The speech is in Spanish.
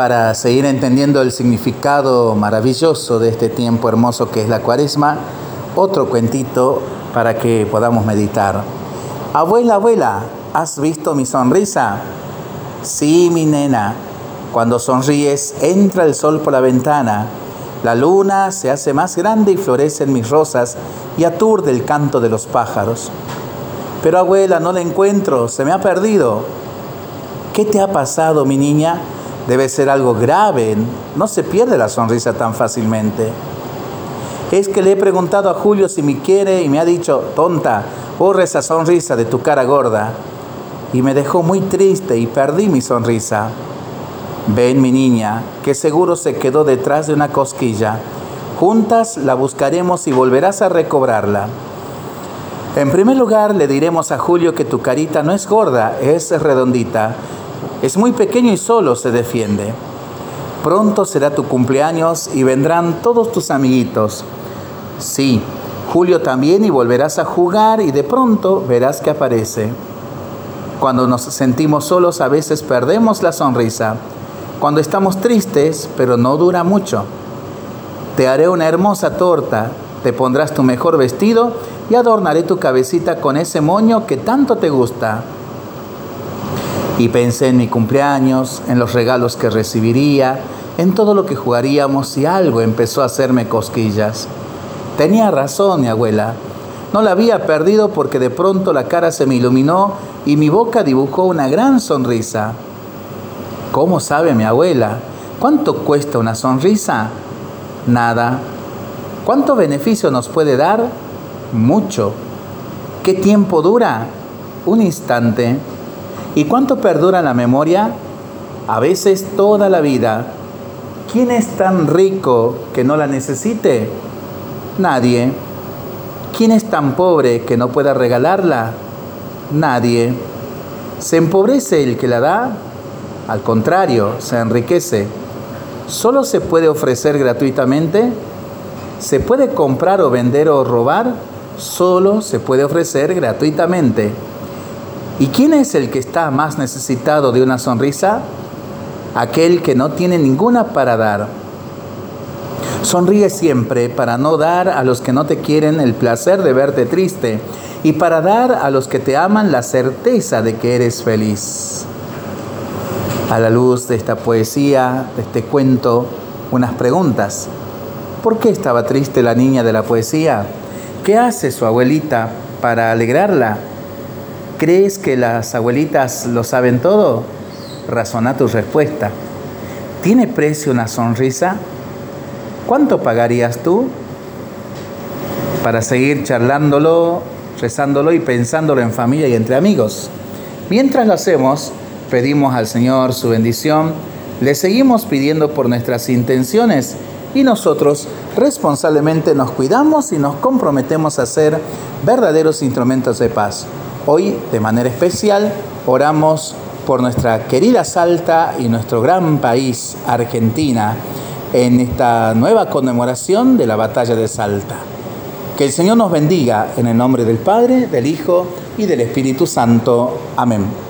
para seguir entendiendo el significado maravilloso de este tiempo hermoso que es la cuaresma, otro cuentito para que podamos meditar. Abuela, abuela, ¿has visto mi sonrisa? Sí, mi nena, cuando sonríes entra el sol por la ventana, la luna se hace más grande y florecen mis rosas y aturde el canto de los pájaros. Pero abuela, no la encuentro, se me ha perdido. ¿Qué te ha pasado, mi niña? Debe ser algo grave, no se pierde la sonrisa tan fácilmente. Es que le he preguntado a Julio si me quiere y me ha dicho, tonta, borra esa sonrisa de tu cara gorda. Y me dejó muy triste y perdí mi sonrisa. Ven mi niña, que seguro se quedó detrás de una cosquilla. Juntas la buscaremos y volverás a recobrarla. En primer lugar, le diremos a Julio que tu carita no es gorda, es redondita. Es muy pequeño y solo se defiende. Pronto será tu cumpleaños y vendrán todos tus amiguitos. Sí, Julio también y volverás a jugar y de pronto verás que aparece. Cuando nos sentimos solos a veces perdemos la sonrisa. Cuando estamos tristes, pero no dura mucho. Te haré una hermosa torta, te pondrás tu mejor vestido y adornaré tu cabecita con ese moño que tanto te gusta. Y pensé en mi cumpleaños, en los regalos que recibiría, en todo lo que jugaríamos y algo empezó a hacerme cosquillas. Tenía razón mi abuela. No la había perdido porque de pronto la cara se me iluminó y mi boca dibujó una gran sonrisa. ¿Cómo sabe mi abuela? ¿Cuánto cuesta una sonrisa? Nada. ¿Cuánto beneficio nos puede dar? mucho. ¿Qué tiempo dura? Un instante. ¿Y cuánto perdura la memoria? A veces toda la vida. ¿Quién es tan rico que no la necesite? Nadie. ¿Quién es tan pobre que no pueda regalarla? Nadie. ¿Se empobrece el que la da? Al contrario, se enriquece. ¿Solo se puede ofrecer gratuitamente? ¿Se puede comprar o vender o robar? solo se puede ofrecer gratuitamente. ¿Y quién es el que está más necesitado de una sonrisa? Aquel que no tiene ninguna para dar. Sonríe siempre para no dar a los que no te quieren el placer de verte triste y para dar a los que te aman la certeza de que eres feliz. A la luz de esta poesía, de este cuento, unas preguntas. ¿Por qué estaba triste la niña de la poesía? ¿Qué hace su abuelita para alegrarla? ¿Crees que las abuelitas lo saben todo? Razona tu respuesta. ¿Tiene precio una sonrisa? ¿Cuánto pagarías tú para seguir charlándolo, rezándolo y pensándolo en familia y entre amigos? Mientras lo hacemos, pedimos al Señor su bendición, le seguimos pidiendo por nuestras intenciones y nosotros responsablemente nos cuidamos y nos comprometemos a ser verdaderos instrumentos de paz. Hoy, de manera especial, oramos por nuestra querida Salta y nuestro gran país, Argentina, en esta nueva conmemoración de la batalla de Salta. Que el Señor nos bendiga en el nombre del Padre, del Hijo y del Espíritu Santo. Amén.